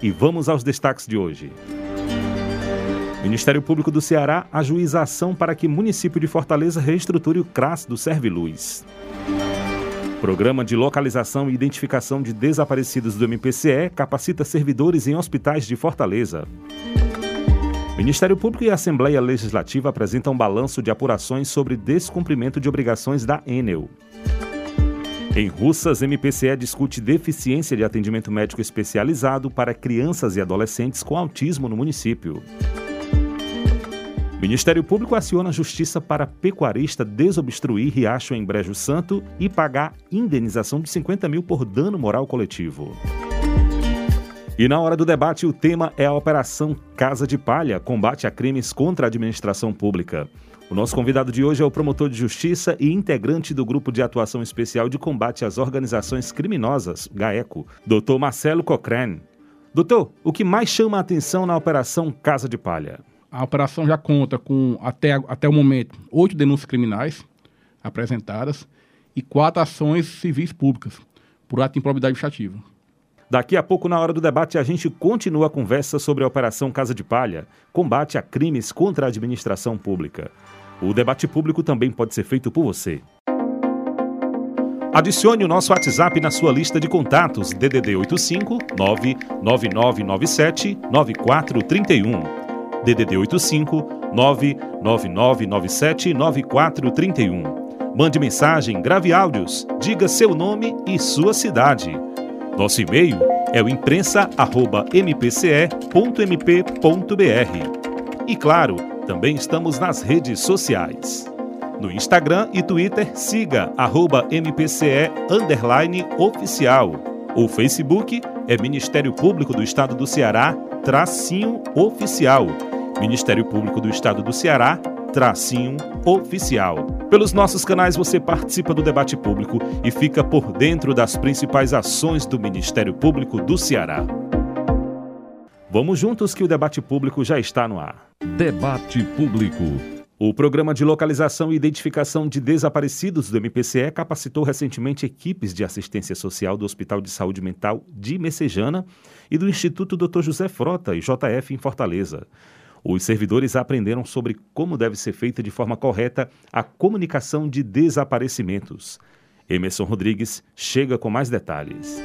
E vamos aos destaques de hoje. Ministério Público do Ceará ajuiza ação para que município de Fortaleza reestruture o CRAS do Serviluz. Programa de localização e identificação de desaparecidos do MPCE capacita servidores em hospitais de Fortaleza. Ministério Público e Assembleia Legislativa apresentam balanço de apurações sobre descumprimento de obrigações da Enel. Em Russas, MPCE discute deficiência de atendimento médico especializado para crianças e adolescentes com autismo no município. Ministério Público aciona a Justiça para pecuarista desobstruir riacho em Brejo Santo e pagar indenização de 50 mil por dano moral coletivo. E na hora do debate, o tema é a Operação Casa de Palha combate a crimes contra a administração pública. O nosso convidado de hoje é o promotor de justiça e integrante do Grupo de Atuação Especial de Combate às Organizações Criminosas, GAECO, Dr. Marcelo Cochrane. Doutor, o que mais chama a atenção na Operação Casa de Palha? A operação já conta com, até, até o momento, oito denúncias criminais apresentadas e quatro ações civis públicas por ato de improbidade administrativa. Daqui a pouco, na hora do debate, a gente continua a conversa sobre a Operação Casa de Palha, combate a crimes contra a administração pública. O debate público também pode ser feito por você. Adicione o nosso WhatsApp na sua lista de contatos DDD 85 99997 9431. DDD 85 99997 9431. Mande mensagem, grave áudios, diga seu nome e sua cidade. Nosso e-mail é o imprensa@mpce.mp.br. E claro, também estamos nas redes sociais. No Instagram e Twitter, siga arroba MPCE oficial. O Facebook é Ministério Público do Estado do Ceará, tracinho oficial. Ministério Público do Estado do Ceará, tracinho oficial. Pelos nossos canais você participa do debate público e fica por dentro das principais ações do Ministério Público do Ceará. Vamos juntos que o debate público já está no ar. Debate Público. O Programa de Localização e Identificação de Desaparecidos do MPCE capacitou recentemente equipes de assistência social do Hospital de Saúde Mental de Messejana e do Instituto Dr. José Frota, IJF, em Fortaleza. Os servidores aprenderam sobre como deve ser feita de forma correta a comunicação de desaparecimentos. Emerson Rodrigues chega com mais detalhes.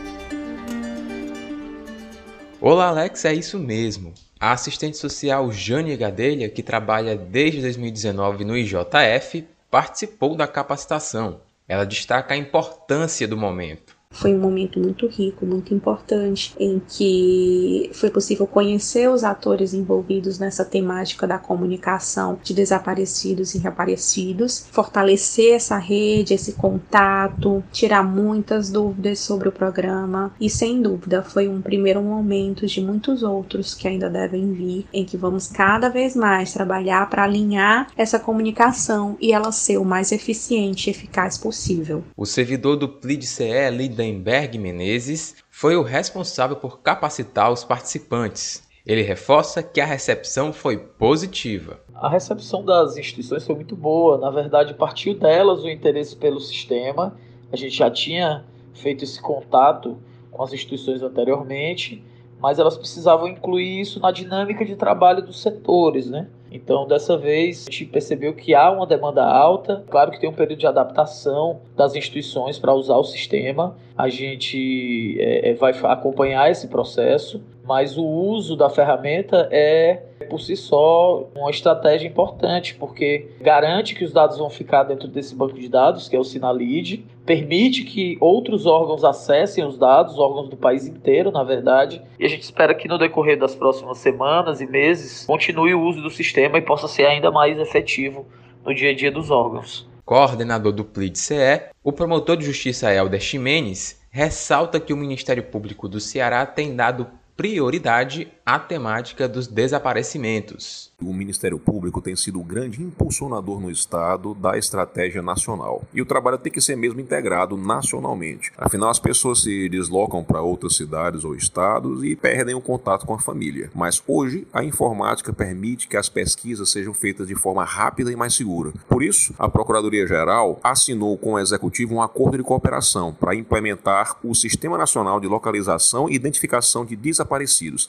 Olá, Alex, é isso mesmo. A assistente social Jane Gadelha, que trabalha desde 2019 no IJF, participou da capacitação. Ela destaca a importância do momento. Foi um momento muito rico, muito importante, em que foi possível conhecer os atores envolvidos nessa temática da comunicação de desaparecidos e reaparecidos, fortalecer essa rede, esse contato, tirar muitas dúvidas sobre o programa e, sem dúvida, foi um primeiro momento de muitos outros que ainda devem vir, em que vamos cada vez mais trabalhar para alinhar essa comunicação e ela ser o mais eficiente e eficaz possível. O servidor do PLID-CE, Lida Lindenberg Menezes foi o responsável por capacitar os participantes. Ele reforça que a recepção foi positiva. A recepção das instituições foi muito boa, na verdade, partiu delas o interesse pelo sistema. A gente já tinha feito esse contato com as instituições anteriormente, mas elas precisavam incluir isso na dinâmica de trabalho dos setores, né? Então, dessa vez, a gente percebeu que há uma demanda alta. Claro que tem um período de adaptação das instituições para usar o sistema. A gente é, vai acompanhar esse processo, mas o uso da ferramenta é por si só uma estratégia importante, porque garante que os dados vão ficar dentro desse banco de dados, que é o Sinalid, permite que outros órgãos acessem os dados, órgãos do país inteiro, na verdade, e a gente espera que no decorrer das próximas semanas e meses continue o uso do sistema e possa ser ainda mais efetivo no dia a dia dos órgãos. Coordenador do PLID-CE, o promotor de justiça Helder Ximenes ressalta que o Ministério Público do Ceará tem dado prioridade à temática dos desaparecimentos. O Ministério Público tem sido o grande impulsionador no Estado da estratégia nacional. E o trabalho tem que ser mesmo integrado nacionalmente. Afinal, as pessoas se deslocam para outras cidades ou estados e perdem o contato com a família. Mas hoje, a informática permite que as pesquisas sejam feitas de forma rápida e mais segura. Por isso, a Procuradoria-Geral assinou com o Executivo um acordo de cooperação para implementar o Sistema Nacional de Localização e Identificação de Desaparecidos,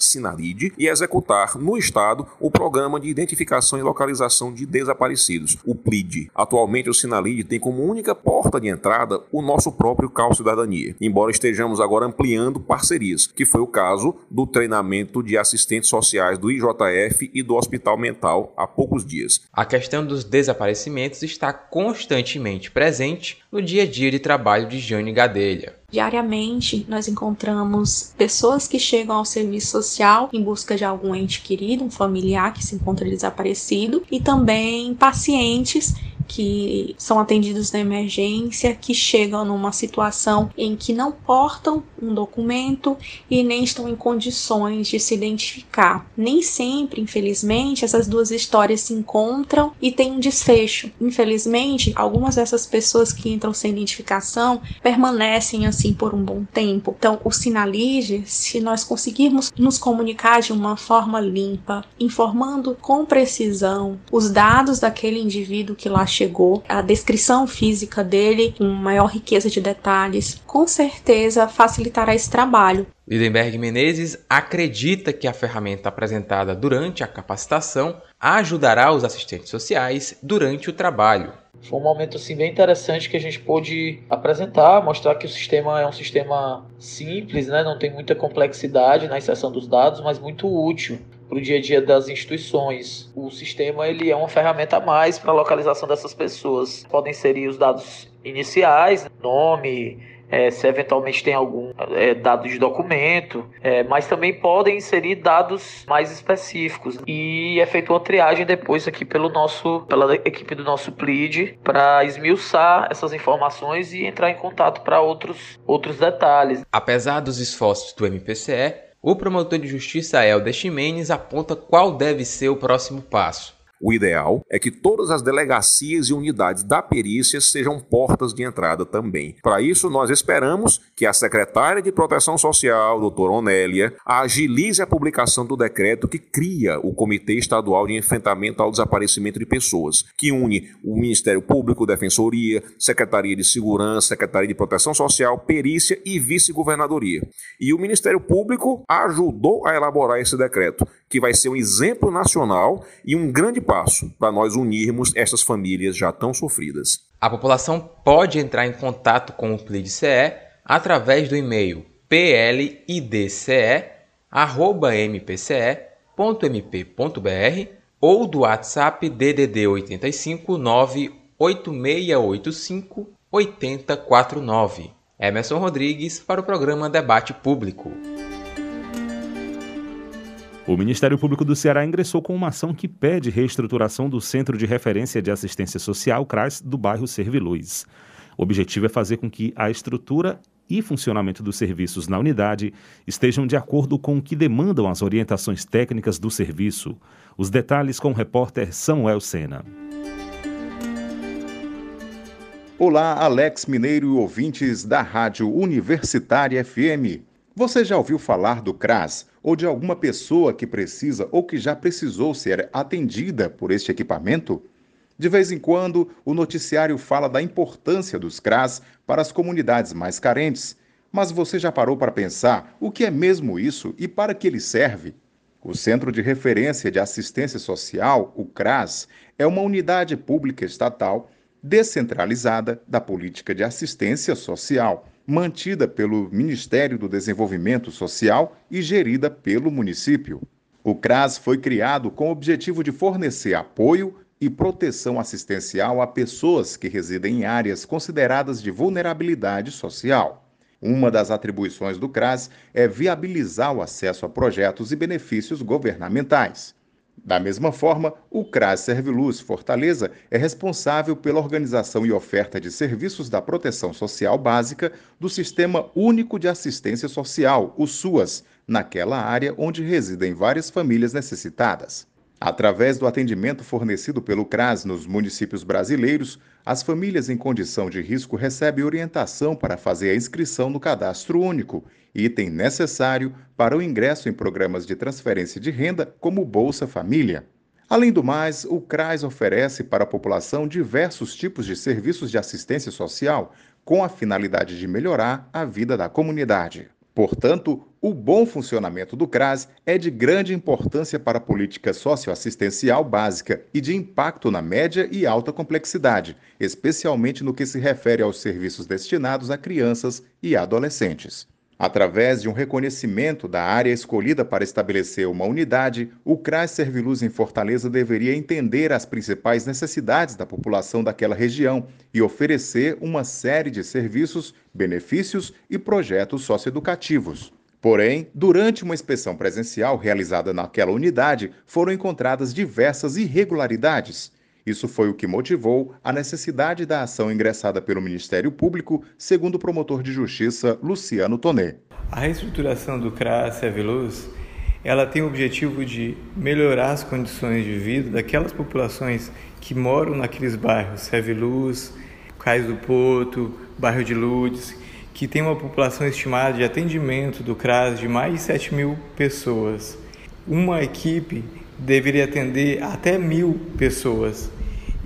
E executar no Estado o Programa de Identificação e Localização de Desaparecidos, o PLID. Atualmente, o Sinalid tem como única porta de entrada o nosso próprio Cal Cidadania, embora estejamos agora ampliando parcerias, que foi o caso do treinamento de assistentes sociais do IJF e do Hospital Mental há poucos dias. A questão dos desaparecimentos está constantemente presente no dia a dia de trabalho de Jane Gadelha. Diariamente, nós encontramos pessoas que chegam ao serviço social em busca de algum ente querido, um familiar que se encontra desaparecido, e também pacientes que são atendidos na emergência, que chegam numa situação em que não portam um documento e nem estão em condições de se identificar. Nem sempre, infelizmente, essas duas histórias se encontram e têm um desfecho. Infelizmente, algumas dessas pessoas que entram sem identificação permanecem assim por um bom tempo. Então, o Sinalize, se nós conseguirmos nos comunicar de uma forma limpa, informando com precisão os dados daquele indivíduo que lá chegou, a descrição física dele com maior riqueza de detalhes, com certeza facilitará esse trabalho. Lidenberg Menezes acredita que a ferramenta apresentada durante a capacitação ajudará os assistentes sociais durante o trabalho. Foi um momento assim bem interessante que a gente pôde apresentar, mostrar que o sistema é um sistema simples, né? não tem muita complexidade na inserção dos dados, mas muito útil para o dia a dia das instituições. O sistema ele é uma ferramenta a mais para a localização dessas pessoas. Podem inserir os dados iniciais, nome, é, se eventualmente tem algum é, dado de documento, é, mas também podem inserir dados mais específicos e é feita uma triagem depois aqui pelo nosso, pela equipe do nosso PLID para esmiuçar essas informações e entrar em contato para outros, outros detalhes. Apesar dos esforços do MPCE, o promotor de justiça Helder Ximenes aponta qual deve ser o próximo passo. O ideal é que todas as delegacias e unidades da perícia sejam portas de entrada também. Para isso, nós esperamos que a secretária de Proteção Social, doutora Onélia, agilize a publicação do decreto que cria o Comitê Estadual de Enfrentamento ao Desaparecimento de Pessoas, que une o Ministério Público, Defensoria, Secretaria de Segurança, Secretaria de Proteção Social, Perícia e Vice-Governadoria. E o Ministério Público ajudou a elaborar esse decreto, que vai ser um exemplo nacional e um grande passo para nós unirmos essas famílias já tão sofridas. A população pode entrar em contato com o PLIDCE através do e-mail plidce@mpce.mp.mp.br ou do WhatsApp DDD 85 98685 8049. Emerson Rodrigues para o programa Debate Público. O Ministério Público do Ceará ingressou com uma ação que pede reestruturação do Centro de Referência de Assistência Social CRAS do bairro Serviluz. O objetivo é fazer com que a estrutura e funcionamento dos serviços na unidade estejam de acordo com o que demandam as orientações técnicas do serviço. Os detalhes com o repórter Samuel Sena. Olá, Alex Mineiro e ouvintes da Rádio Universitária FM. Você já ouviu falar do CRAS ou de alguma pessoa que precisa ou que já precisou ser atendida por este equipamento? De vez em quando, o noticiário fala da importância dos CRAS para as comunidades mais carentes. Mas você já parou para pensar o que é mesmo isso e para que ele serve? O Centro de Referência de Assistência Social, o CRAS, é uma unidade pública estatal descentralizada da política de assistência social mantida pelo Ministério do Desenvolvimento Social e gerida pelo município. O CRAS foi criado com o objetivo de fornecer apoio e proteção assistencial a pessoas que residem em áreas consideradas de vulnerabilidade social. Uma das atribuições do CRAS é viabilizar o acesso a projetos e benefícios governamentais. Da mesma forma, o CRAS Serviluz Fortaleza é responsável pela organização e oferta de serviços da proteção social básica do Sistema Único de Assistência Social, o SUAS, naquela área onde residem várias famílias necessitadas. Através do atendimento fornecido pelo CRAS nos municípios brasileiros, as famílias em condição de risco recebem orientação para fazer a inscrição no cadastro único, item necessário para o ingresso em programas de transferência de renda, como Bolsa Família. Além do mais, o CRAS oferece para a população diversos tipos de serviços de assistência social, com a finalidade de melhorar a vida da comunidade. Portanto, o bom funcionamento do CRAS é de grande importância para a política socioassistencial básica e de impacto na média e alta complexidade, especialmente no que se refere aos serviços destinados a crianças e adolescentes. Através de um reconhecimento da área escolhida para estabelecer uma unidade, o CRAS Serviluz em Fortaleza deveria entender as principais necessidades da população daquela região e oferecer uma série de serviços, benefícios e projetos socioeducativos. Porém, durante uma inspeção presencial realizada naquela unidade, foram encontradas diversas irregularidades. Isso foi o que motivou a necessidade da ação ingressada pelo Ministério Público, segundo o promotor de justiça Luciano Tonet. A reestruturação do CRAS Luz, ela tem o objetivo de melhorar as condições de vida daquelas populações que moram naqueles bairros, Luz, Cais do Porto, bairro de Lourdes, que tem uma população estimada de atendimento do CRAS de mais de 7 mil pessoas. Uma equipe deveria atender até mil pessoas.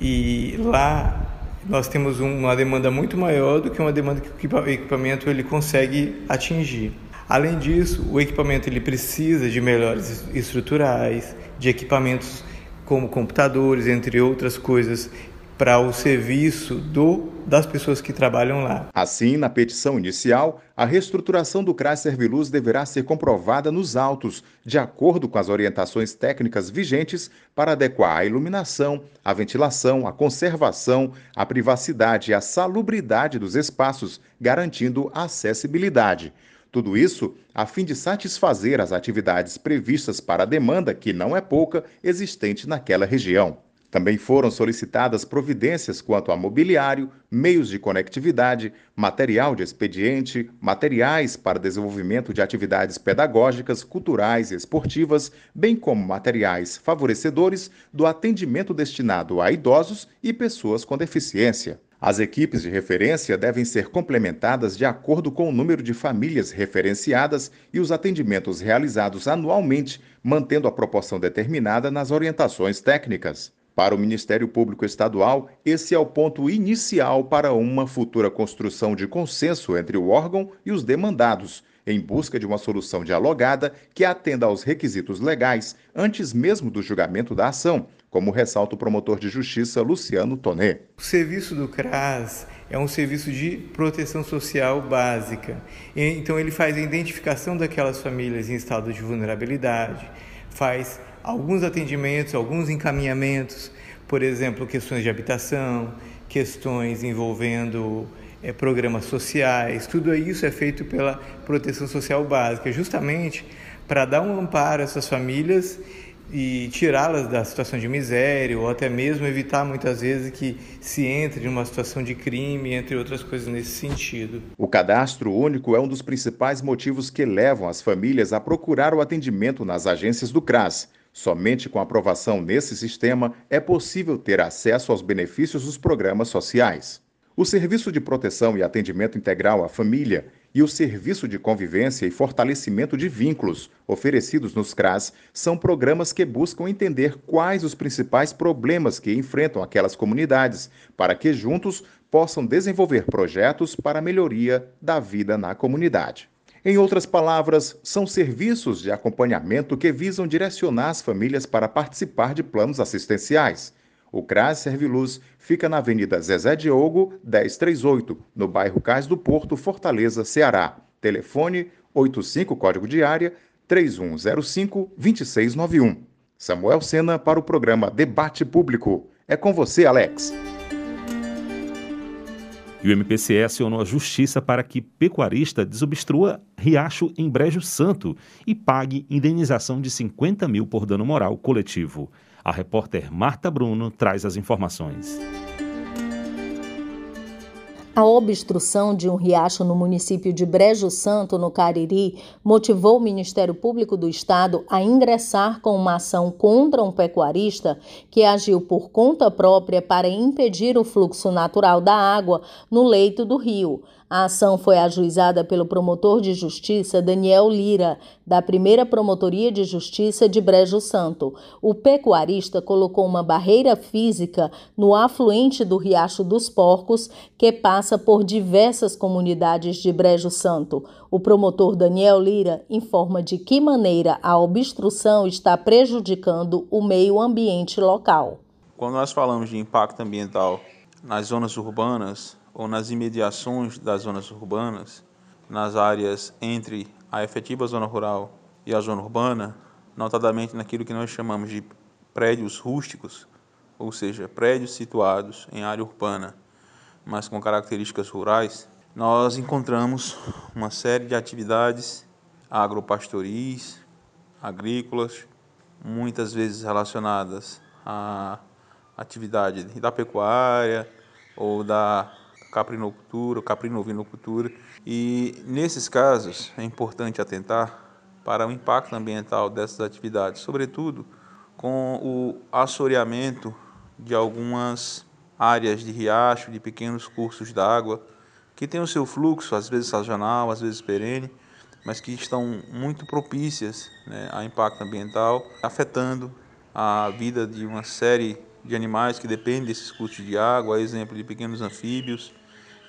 E lá nós temos uma demanda muito maior do que uma demanda que o equipamento ele consegue atingir. Além disso, o equipamento ele precisa de melhores estruturais, de equipamentos como computadores, entre outras coisas, para o serviço do, das pessoas que trabalham lá. Assim, na petição inicial, a reestruturação do CRAS Serviluz deverá ser comprovada nos autos, de acordo com as orientações técnicas vigentes para adequar a iluminação, a ventilação, a conservação, a privacidade e a salubridade dos espaços, garantindo acessibilidade. Tudo isso a fim de satisfazer as atividades previstas para a demanda, que não é pouca, existente naquela região. Também foram solicitadas providências quanto a mobiliário, meios de conectividade, material de expediente, materiais para desenvolvimento de atividades pedagógicas, culturais e esportivas, bem como materiais favorecedores do atendimento destinado a idosos e pessoas com deficiência. As equipes de referência devem ser complementadas de acordo com o número de famílias referenciadas e os atendimentos realizados anualmente, mantendo a proporção determinada nas orientações técnicas. Para o Ministério Público Estadual, esse é o ponto inicial para uma futura construção de consenso entre o órgão e os demandados, em busca de uma solução dialogada que atenda aos requisitos legais antes mesmo do julgamento da ação, como ressalta o promotor de justiça Luciano Tonet. O serviço do CRAS é um serviço de proteção social básica. Então ele faz a identificação daquelas famílias em estado de vulnerabilidade, faz alguns atendimentos, alguns encaminhamentos, por exemplo, questões de habitação, questões envolvendo é, programas sociais, tudo isso é feito pela proteção social básica, justamente para dar um amparo a essas famílias e tirá-las da situação de miséria ou até mesmo evitar muitas vezes que se entre numa situação de crime, entre outras coisas nesse sentido. O cadastro único é um dos principais motivos que levam as famílias a procurar o atendimento nas agências do CRAS. Somente com aprovação nesse sistema é possível ter acesso aos benefícios dos programas sociais. O Serviço de Proteção e Atendimento Integral à Família e o Serviço de Convivência e Fortalecimento de Vínculos, oferecidos nos CRAS, são programas que buscam entender quais os principais problemas que enfrentam aquelas comunidades, para que juntos possam desenvolver projetos para a melhoria da vida na comunidade. Em outras palavras, são serviços de acompanhamento que visam direcionar as famílias para participar de planos assistenciais. O CRAS Serviluz fica na Avenida Zezé Diogo, 1038, no bairro Cais do Porto, Fortaleza, Ceará. Telefone 85 código de área 3105 2691. Samuel Sena para o programa Debate Público. É com você, Alex. E o MPCE acionou a justiça para que pecuarista desobstrua riacho em Brejo Santo e pague indenização de 50 mil por dano moral coletivo. A repórter Marta Bruno traz as informações. A obstrução de um riacho no município de Brejo Santo, no Cariri, motivou o Ministério Público do Estado a ingressar com uma ação contra um pecuarista que agiu por conta própria para impedir o fluxo natural da água no leito do rio. A ação foi ajuizada pelo promotor de justiça Daniel Lira, da primeira Promotoria de Justiça de Brejo Santo. O pecuarista colocou uma barreira física no afluente do Riacho dos Porcos, que passa por diversas comunidades de Brejo Santo. O promotor Daniel Lira informa de que maneira a obstrução está prejudicando o meio ambiente local. Quando nós falamos de impacto ambiental nas zonas urbanas, ou nas imediações das zonas urbanas, nas áreas entre a efetiva zona rural e a zona urbana, notadamente naquilo que nós chamamos de prédios rústicos, ou seja, prédios situados em área urbana, mas com características rurais, nós encontramos uma série de atividades agropastoris, agrícolas, muitas vezes relacionadas à atividade da pecuária ou da caprinocultura, caprinovinocultura. E nesses casos é importante atentar para o impacto ambiental dessas atividades, sobretudo com o assoreamento de algumas áreas de riacho, de pequenos cursos d'água, que têm o seu fluxo, às vezes sazonal, às vezes perene, mas que estão muito propícias né, a impacto ambiental, afetando a vida de uma série de animais que dependem desses cursos de água, a exemplo de pequenos anfíbios,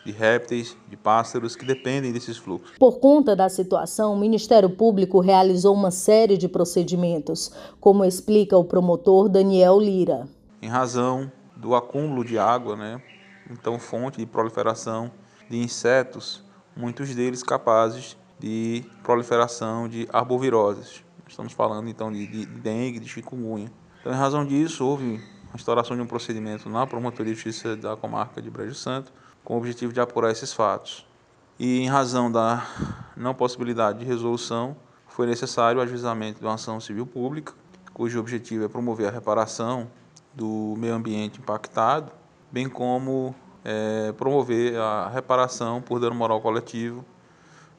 de répteis, de pássaros que dependem desses fluxos. Por conta da situação, o Ministério Público realizou uma série de procedimentos, como explica o promotor Daniel Lira. Em razão do acúmulo de água, né, então fonte de proliferação de insetos, muitos deles capazes de proliferação de arboviroses. Estamos falando então de, de dengue, de chikungunya. Então, em razão disso, houve a instauração de um procedimento na Promotoria de Justiça da comarca de Brejo Santo, com o objetivo de apurar esses fatos. E em razão da não possibilidade de resolução, foi necessário o ajuizamento de uma ação civil pública, cujo objetivo é promover a reparação do meio ambiente impactado, bem como é, promover a reparação por dano moral coletivo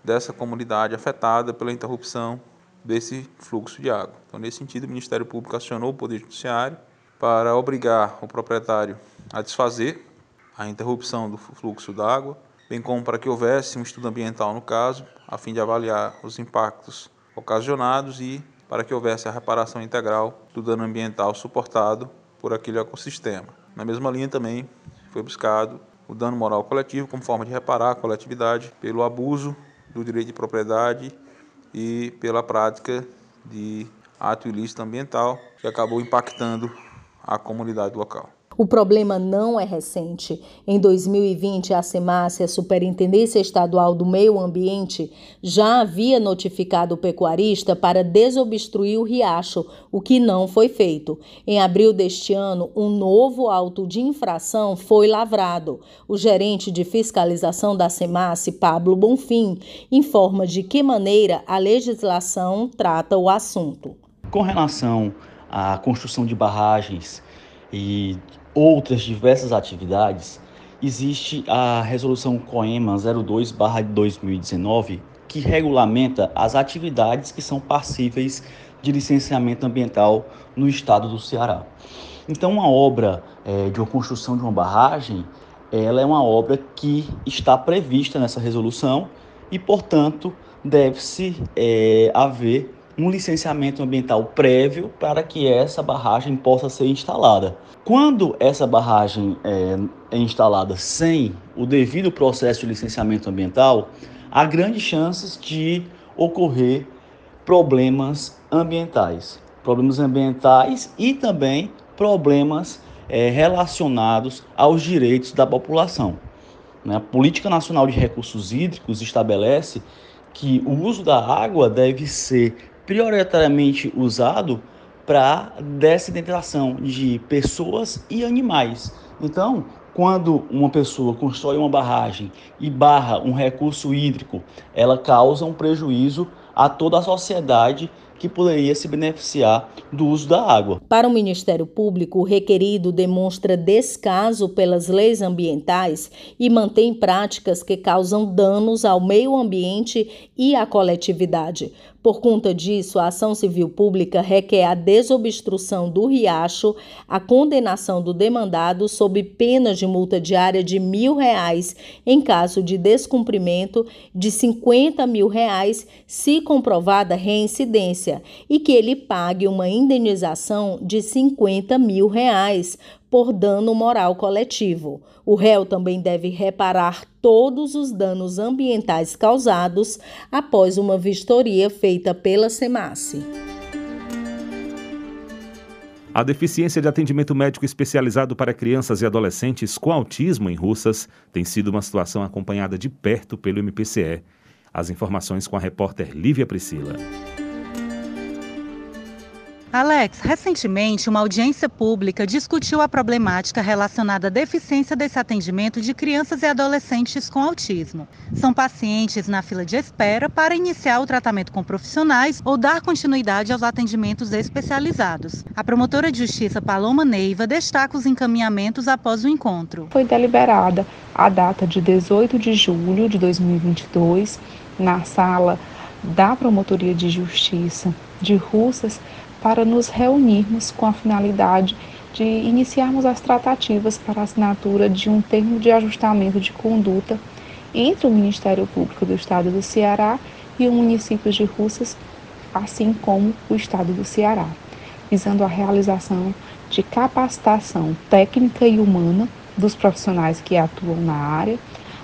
dessa comunidade afetada pela interrupção desse fluxo de água. Então, nesse sentido, o Ministério Público acionou o Poder Judiciário para obrigar o proprietário a desfazer a interrupção do fluxo d'água, bem como para que houvesse um estudo ambiental no caso, a fim de avaliar os impactos ocasionados e para que houvesse a reparação integral do dano ambiental suportado por aquele ecossistema. Na mesma linha também foi buscado o dano moral coletivo como forma de reparar a coletividade pelo abuso do direito de propriedade e pela prática de ato ilícito ambiental que acabou impactando a comunidade local. O problema não é recente. Em 2020, a SEMAS, a Superintendência Estadual do Meio Ambiente, já havia notificado o pecuarista para desobstruir o riacho, o que não foi feito. Em abril deste ano, um novo auto de infração foi lavrado. O gerente de fiscalização da SEMAS, Pablo Bonfim, informa de que maneira a legislação trata o assunto. Com relação à construção de barragens e outras diversas atividades, existe a resolução COEMA 02/2019 que regulamenta as atividades que são passíveis de licenciamento ambiental no estado do Ceará. Então, uma obra é, de uma construção de uma barragem, ela é uma obra que está prevista nessa resolução e, portanto, deve-se é, haver um licenciamento ambiental prévio para que essa barragem possa ser instalada. Quando essa barragem é, é instalada sem o devido processo de licenciamento ambiental, há grandes chances de ocorrer problemas ambientais. Problemas ambientais e também problemas é, relacionados aos direitos da população. Né? A Política Nacional de Recursos Hídricos estabelece que o uso da água deve ser prioritariamente usado para dessedentação de pessoas e animais. Então, quando uma pessoa constrói uma barragem e barra um recurso hídrico, ela causa um prejuízo a toda a sociedade que poderia se beneficiar do uso da água. Para o Ministério Público, o requerido demonstra descaso pelas leis ambientais e mantém práticas que causam danos ao meio ambiente e à coletividade. Por conta disso, a ação civil pública requer a desobstrução do riacho, a condenação do demandado sob pena de multa diária de mil reais em caso de descumprimento, de 50 mil reais se comprovada reincidência e que ele pague uma indenização de 50 mil reais por dano moral coletivo. O réu também deve reparar todos os danos ambientais causados após uma vistoria feita pela SEMASSE. A deficiência de atendimento médico especializado para crianças e adolescentes com autismo em Russas tem sido uma situação acompanhada de perto pelo MPCE. As informações com a repórter Lívia Priscila. Alex, recentemente uma audiência pública discutiu a problemática relacionada à deficiência desse atendimento de crianças e adolescentes com autismo. São pacientes na fila de espera para iniciar o tratamento com profissionais ou dar continuidade aos atendimentos especializados. A promotora de justiça Paloma Neiva destaca os encaminhamentos após o encontro. Foi deliberada a data de 18 de julho de 2022 na sala da Promotoria de Justiça de Russas para nos reunirmos com a finalidade de iniciarmos as tratativas para a assinatura de um termo de ajustamento de conduta entre o Ministério Público do Estado do Ceará e o município de Russas, assim como o Estado do Ceará, visando a realização de capacitação técnica e humana dos profissionais que atuam na área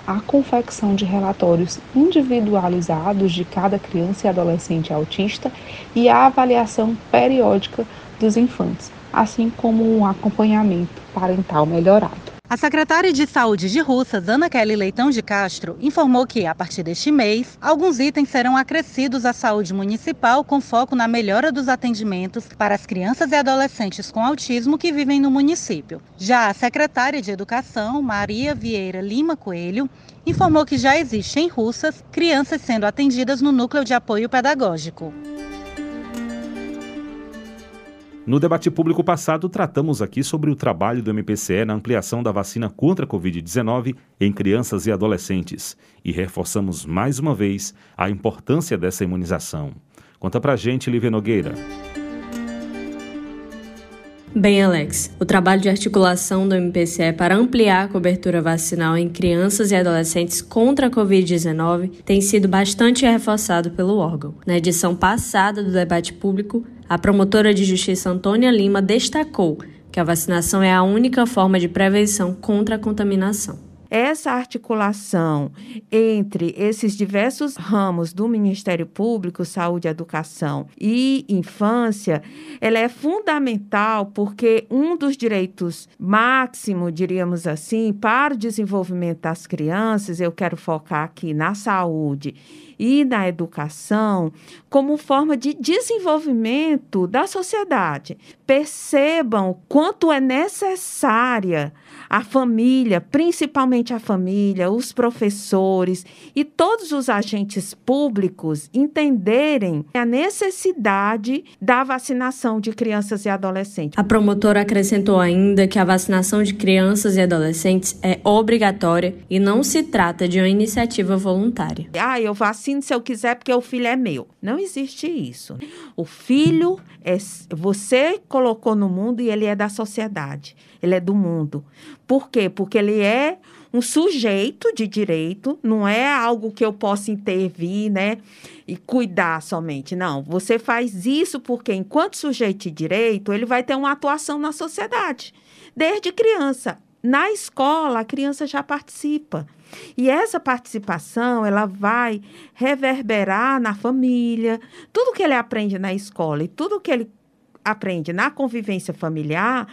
a confecção de relatórios individualizados de cada criança e adolescente autista e a avaliação periódica dos infantes, assim como um acompanhamento parental melhorado. A secretária de Saúde de Russas, Ana Kelly Leitão de Castro, informou que, a partir deste mês, alguns itens serão acrescidos à saúde municipal com foco na melhora dos atendimentos para as crianças e adolescentes com autismo que vivem no município. Já a secretária de Educação, Maria Vieira Lima Coelho, informou que já existe em Russas crianças sendo atendidas no núcleo de apoio pedagógico. No debate público passado, tratamos aqui sobre o trabalho do MPCE na ampliação da vacina contra a Covid-19 em crianças e adolescentes e reforçamos mais uma vez a importância dessa imunização. Conta pra gente, Lívia Nogueira. Bem, Alex, o trabalho de articulação do MPCE para ampliar a cobertura vacinal em crianças e adolescentes contra a Covid-19 tem sido bastante reforçado pelo órgão. Na edição passada do debate público, a promotora de justiça Antônia Lima destacou que a vacinação é a única forma de prevenção contra a contaminação. Essa articulação entre esses diversos ramos do Ministério Público, Saúde, Educação e Infância, ela é fundamental porque um dos direitos máximo, diríamos assim, para o desenvolvimento das crianças, eu quero focar aqui na saúde e na educação como forma de desenvolvimento da sociedade. Percebam quanto é necessária a família, principalmente a família, os professores e todos os agentes públicos entenderem a necessidade da vacinação de crianças e adolescentes. A promotora acrescentou ainda que a vacinação de crianças e adolescentes é obrigatória e não se trata de uma iniciativa voluntária. Ah, eu vacino se eu quiser porque o filho é meu. Não existe isso. O filho é você colocou no mundo e ele é da sociedade. Ele é do mundo. Por quê? Porque ele é um sujeito de direito, não é algo que eu possa intervir, né? E cuidar somente. Não, você faz isso porque, enquanto sujeito de direito, ele vai ter uma atuação na sociedade, desde criança. Na escola, a criança já participa. E essa participação, ela vai reverberar na família. Tudo que ele aprende na escola e tudo que ele aprende na convivência familiar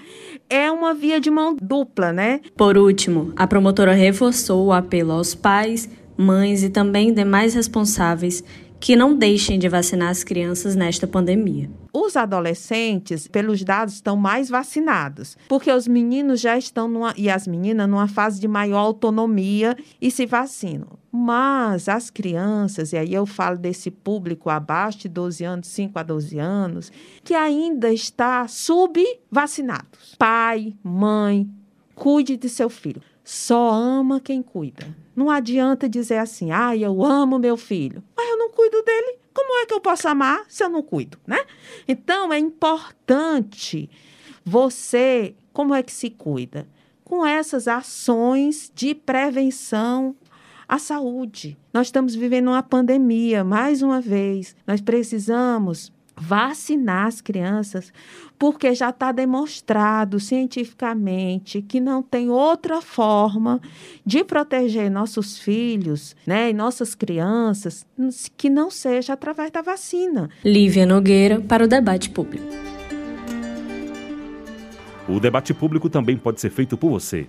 é uma via de mão dupla, né? Por último, a promotora reforçou o apelo aos pais, mães e também demais responsáveis que não deixem de vacinar as crianças nesta pandemia. Os adolescentes, pelos dados, estão mais vacinados, porque os meninos já estão numa, e as meninas numa fase de maior autonomia e se vacinam. Mas as crianças, e aí eu falo desse público abaixo de 12 anos, 5 a 12 anos, que ainda está subvacinados. Pai, mãe, cuide de seu filho. Só ama quem cuida. Não adianta dizer assim, ah, eu amo meu filho, mas não cuido dele. Como é que eu posso amar se eu não cuido, né? Então é importante você, como é que se cuida? Com essas ações de prevenção à saúde. Nós estamos vivendo uma pandemia, mais uma vez. Nós precisamos vacinar as crianças, porque já está demonstrado cientificamente que não tem outra forma de proteger nossos filhos né, e nossas crianças que não seja através da vacina. Lívia Nogueira para o debate público. O debate público também pode ser feito por você.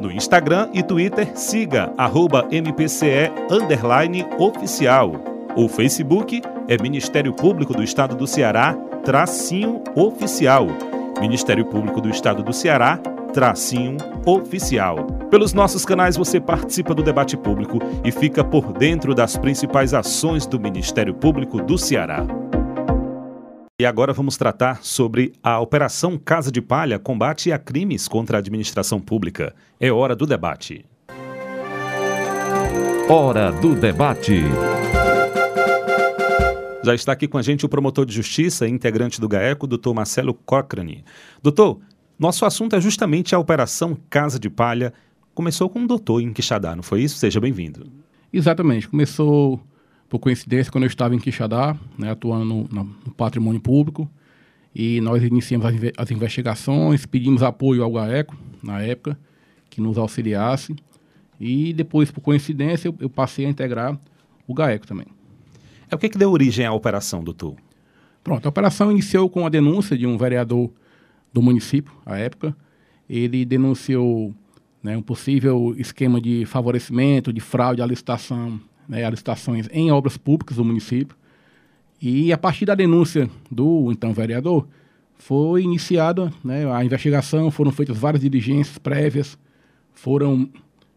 No Instagram e Twitter, siga arroba MPCE oficial. O Facebook é Ministério Público do Estado do Ceará, tracinho oficial. Ministério Público do Estado do Ceará, tracinho oficial. Pelos nossos canais você participa do debate público e fica por dentro das principais ações do Ministério Público do Ceará. E agora vamos tratar sobre a Operação Casa de Palha combate a crimes contra a administração pública. É hora do debate. Hora do debate. Já está aqui com a gente o promotor de justiça e integrante do GAECO, doutor Marcelo Cochrane. Doutor, nosso assunto é justamente a Operação Casa de Palha. Começou com um doutor em Quixadá, não foi isso? Seja bem-vindo. Exatamente. Começou por coincidência, quando eu estava em Quixadá, né, atuando no, no, patrimônio público, e nós iniciamos as, as, investigações, pedimos apoio ao GAECO, na época, que nos auxiliasse, e depois, por coincidência, eu, eu passei a integrar o GAECO também. É o que, que deu origem à operação, doutor? Pronto, a operação iniciou com a denúncia de um vereador do município, à época. Ele denunciou né, um possível esquema de favorecimento, de fraude à licitação né, licitações em obras públicas do município. E a partir da denúncia do então vereador, foi iniciada né, a investigação, foram feitas várias diligências prévias, foram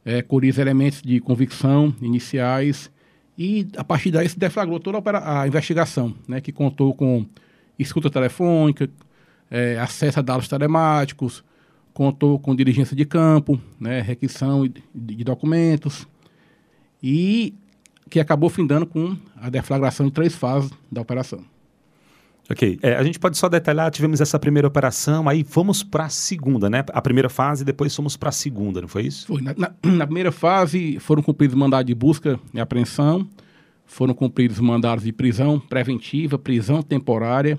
é, colhidos elementos de convicção iniciais e a partir daí se deflagrou toda a, a investigação, né, que contou com escuta telefônica, é, acesso a dados telemáticos, contou com diligência de campo, né, requisição de, de documentos e que acabou findando com a deflagração de três fases da operação. Ok. É, a gente pode só detalhar, tivemos essa primeira operação, aí fomos para a segunda, né? A primeira fase, depois fomos para a segunda, não foi isso? Foi. Na, na, na, primeira fase foram cumpridos mandados de busca e apreensão, foram cumpridos mandados de prisão preventiva, prisão temporária.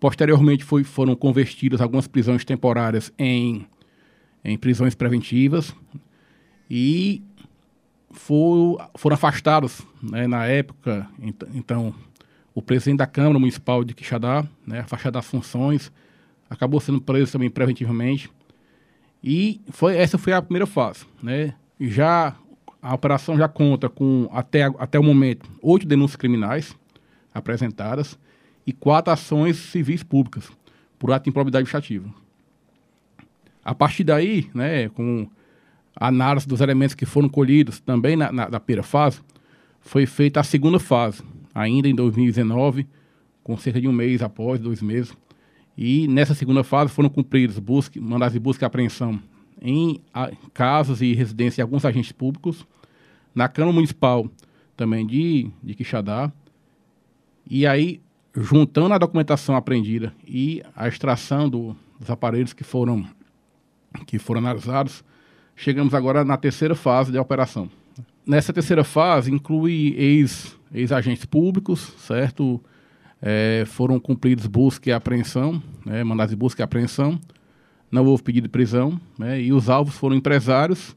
Posteriormente foi, foram convertidas algumas prisões temporárias em, em prisões preventivas. E foram, foram afastados né, na época, então, o presidente da Câmara Municipal de Quixadá, né, afastado das funções, acabou sendo preso também preventivamente. E foi, essa foi a primeira fase. Né? Já a operação já conta com, até, até o momento, oito denúncias criminais apresentadas e quatro ações civis públicas por ato de improbidade administrativa. A partir daí, né, com análise dos elementos que foram colhidos também na, na, na primeira fase, foi feita a segunda fase, ainda em 2019, com cerca de um mês após, dois meses. E nessa segunda fase foram cumpridos busca, mandados de busca e apreensão em a, casas e residências de alguns agentes públicos, na Câmara Municipal também de, de Quixadá. E aí, juntando a documentação apreendida e a extração do, dos aparelhos que foram, que foram analisados, Chegamos agora na terceira fase da operação. Nessa terceira fase, inclui ex-agentes ex públicos, certo? é, foram cumpridos busca e apreensão, né, mandados de busca e apreensão, não houve pedido de prisão, né, e os alvos foram empresários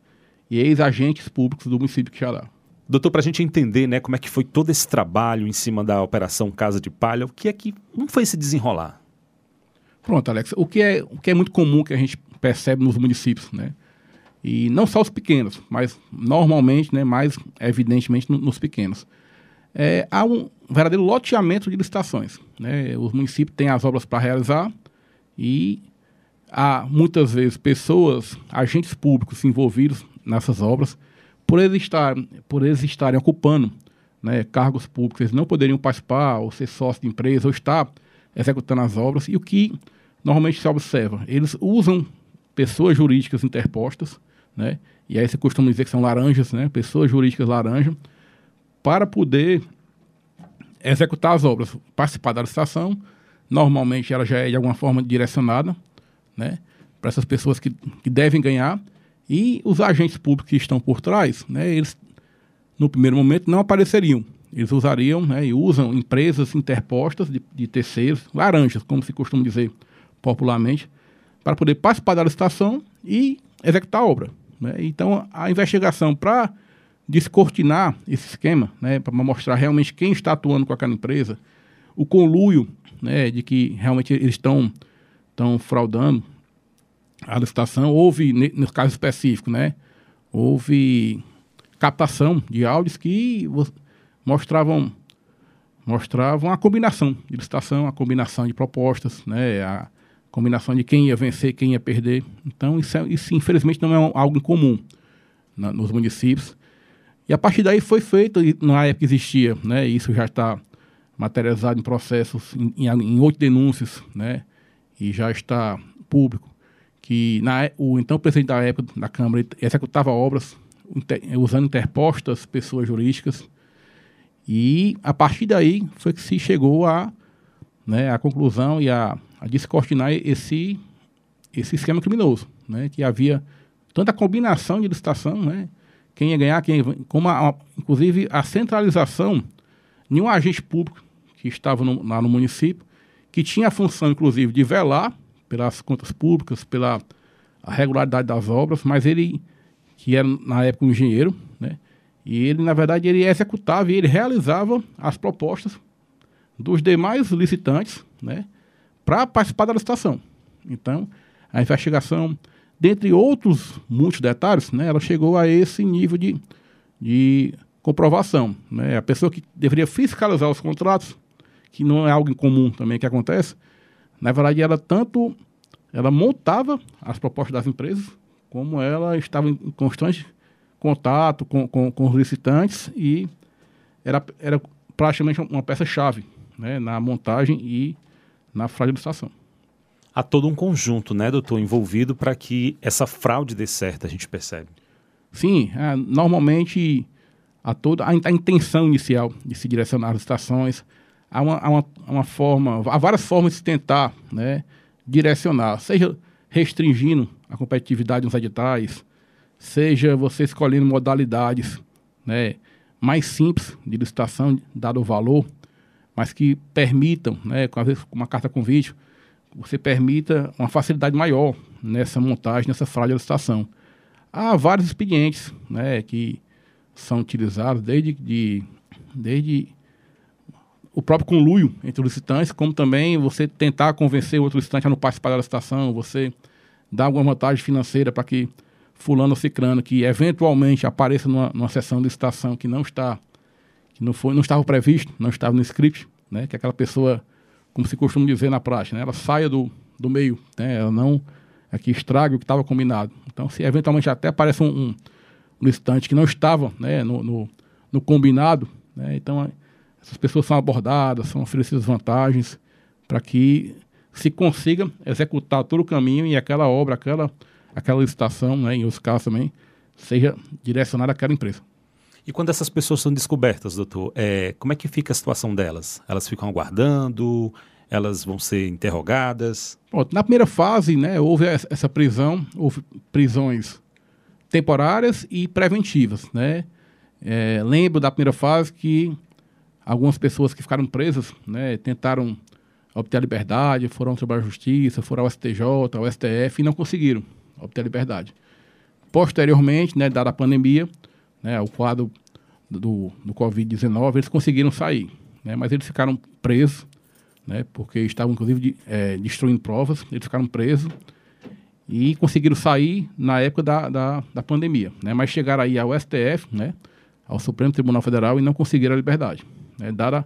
e ex-agentes públicos do município de Xará. Doutor, para a gente entender né, como é que foi todo esse trabalho em cima da Operação Casa de Palha, o que é que. Como foi se desenrolar? Pronto, Alex. O que é, o que é muito comum que a gente percebe nos municípios, né? E não só os pequenos, mas normalmente, né, mais evidentemente no, nos pequenos. É, há um verdadeiro loteamento de licitações. Né? Os municípios têm as obras para realizar e há muitas vezes pessoas, agentes públicos envolvidos nessas obras, por eles, estar, por eles estarem ocupando né, cargos públicos, eles não poderiam participar ou ser sócio de empresa ou estar executando as obras. E o que normalmente se observa? Eles usam pessoas jurídicas interpostas, né, e aí se costuma dizer que são laranjas, né, pessoas jurídicas laranja, para poder executar as obras, participar da licitação. Normalmente ela já é de alguma forma direcionada né, para essas pessoas que, que devem ganhar e os agentes públicos que estão por trás, né, eles no primeiro momento não apareceriam. Eles usariam né, e usam empresas interpostas de, de terceiros, laranjas, como se costuma dizer popularmente, para poder participar da licitação e executar a obra. Né? Então, a investigação para descortinar esse esquema, né, para mostrar realmente quem está atuando com aquela empresa, o conluio né, de que realmente eles estão, estão fraudando a licitação, houve, no caso específico, né, houve captação de áudios que mostravam mostravam a combinação de licitação, a combinação de propostas, né, a combinação de quem ia vencer, quem ia perder. Então, isso, é, isso infelizmente não é algo incomum na, nos municípios. E a partir daí foi feito, na época existia, né, isso já está materializado em processos, em oito denúncias, né, e já está público, que na, o então presidente da época da Câmara executava obras usando interpostas pessoas jurídicas, e a partir daí foi que se chegou a, né, a conclusão e a, a descortinar esse, esse esquema criminoso, né, que havia tanta combinação de licitação, né, quem ia ganhar, quem como a, a, inclusive a centralização de um agente público que estava no, lá no município, que tinha a função, inclusive, de velar pelas contas públicas, pela regularidade das obras, mas ele, que era na época um engenheiro, né, e ele, na verdade, ele executava e ele realizava as propostas dos demais licitantes, né, para participar da licitação. Então, a investigação dentre outros muitos detalhes, né, ela chegou a esse nível de, de comprovação. Né? A pessoa que deveria fiscalizar os contratos, que não é algo incomum também que acontece, na verdade ela tanto ela montava as propostas das empresas, como ela estava em constante contato com, com, com os licitantes e era, era praticamente uma peça-chave né, na montagem e na fragilização há todo um conjunto, né, doutor, envolvido para que essa fraude dê certo, a gente percebe. Sim, é, normalmente há toda a, a, intenção inicial de se direcionar às estações, há uma, há uma, uma, forma, há várias formas de se tentar né, direcionar, seja restringindo a competitividade nos editais, seja você escolhendo modalidades né, mais simples de licitação, dado o valor, mas que permitam, né, às vezes com uma carta convite, você permita uma facilidade maior nessa montagem, nessa fraude de licitação. Há vários expedientes né, que são utilizados desde, de, desde o próprio conluio entre os licitantes, como também você tentar convencer outro licitante a não participar da licitação, você dar alguma vantagem financeira para que fulano ou ciclano que eventualmente apareça numa, numa sessão de licitação que não está que não foi não estava previsto, não estava no script, né, que aquela pessoa como se costuma dizer na prática, né? ela saia do, do meio, né? ela não é que estrague o que estava combinado. Então, se eventualmente até aparece um, um, listante que não estava né, no, no, no combinado, né? então essas pessoas são abordadas, são oferecidas vantagens para que se consiga executar todo o caminho e aquela obra, aquela, aquela licitação, né, em outros casos também, seja direcionada àquela empresa. E quando essas pessoas são descobertas, doutor, é, como é que fica a situação delas? Elas ficam aguardando? Elas vão ser interrogadas? Na primeira fase, né, houve essa prisão, houve prisões temporárias e preventivas, né? É, lembro da primeira fase que algumas pessoas que ficaram presas, né, tentaram obter a liberdade, foram Tribunal de Justiça, foram ao STJ, ao STF e não conseguiram obter a liberdade. Posteriormente, né, dada a pandemia, né, o quadro do, do Covid-19, eles conseguiram sair, né, mas eles ficaram presos, né, porque estavam, inclusive, de, é, destruindo provas, eles ficaram presos e conseguiram sair na época da, da, da pandemia, né, mas chegaram aí ao STF, né, ao Supremo Tribunal Federal e não conseguiram a liberdade, né, dada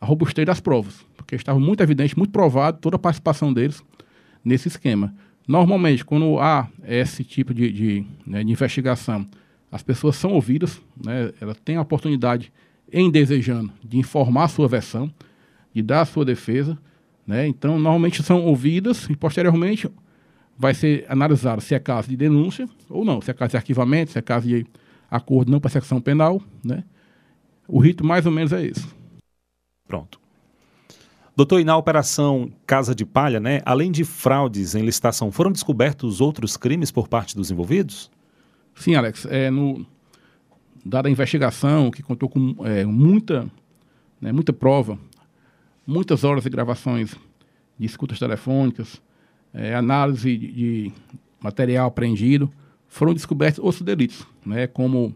a robustez das provas, porque estava muito evidente, muito provado toda a participação deles nesse esquema. Normalmente, quando há esse tipo de, de, né, de investigação, as pessoas são ouvidas, né, ela tem a oportunidade, em desejando, de informar a sua versão, de dar a sua defesa. Né, então, normalmente são ouvidas e, posteriormente, vai ser analisado se é caso de denúncia ou não, se é caso de arquivamento, se é caso de acordo não persecução penal. Né. O rito mais ou menos é esse. Pronto. Doutor, e na operação Casa de Palha, né, além de fraudes em licitação, foram descobertos outros crimes por parte dos envolvidos? Sim, Alex. É, no, dada a investigação, que contou com é, muita, né, muita prova, muitas horas de gravações de escutas telefônicas, é, análise de, de, material apreendido, foram descobertos outros delitos, né, como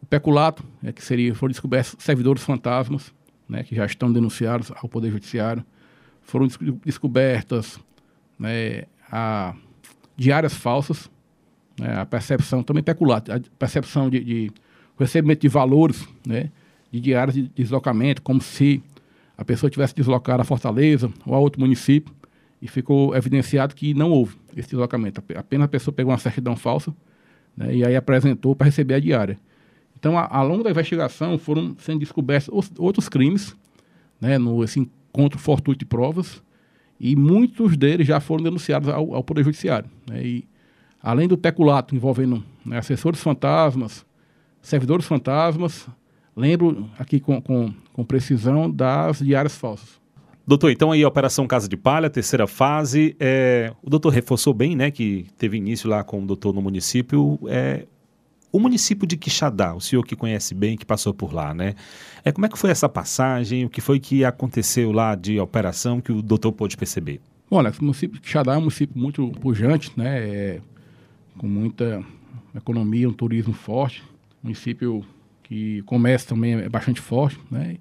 o peculato, é, que seria, foram descobertos servidores fantasmas, né, que já estão denunciados ao Poder Judiciário. Foram descobertas né, a diárias falsas, né, a percepção, também peculada, a percepção de, de, recebimento de valores né, de diárias de deslocamento, como se a pessoa tivesse deslocado a Fortaleza ou a outro município e ficou evidenciado que não houve esse deslocamento. Apenas a pessoa pegou uma certidão falsa né, e aí apresentou para receber a diária. Então, ao longo da investigação, foram sendo descobertos outros crimes, né, no encontro fortuito de provas, e muitos deles já foram denunciados ao, ao Poder Judiciário. Né, e, além do peculato envolvendo né, assessores fantasmas, servidores fantasmas, lembro aqui com, com, com precisão das diárias falsas. Doutor, então aí a Operação Casa de Palha, terceira fase, é, o doutor reforçou bem, né, que teve início lá com o doutor no município, é, o município de Quixadá, o senhor que conhece bem, que passou por lá, né? É, como é que foi essa passagem? O que foi que aconteceu lá de operação que o doutor pôde perceber? Olha, o município de Quixadá é um município muito pujante, né? É, com muita economia, um turismo forte. Município que o comércio também é bastante forte, né?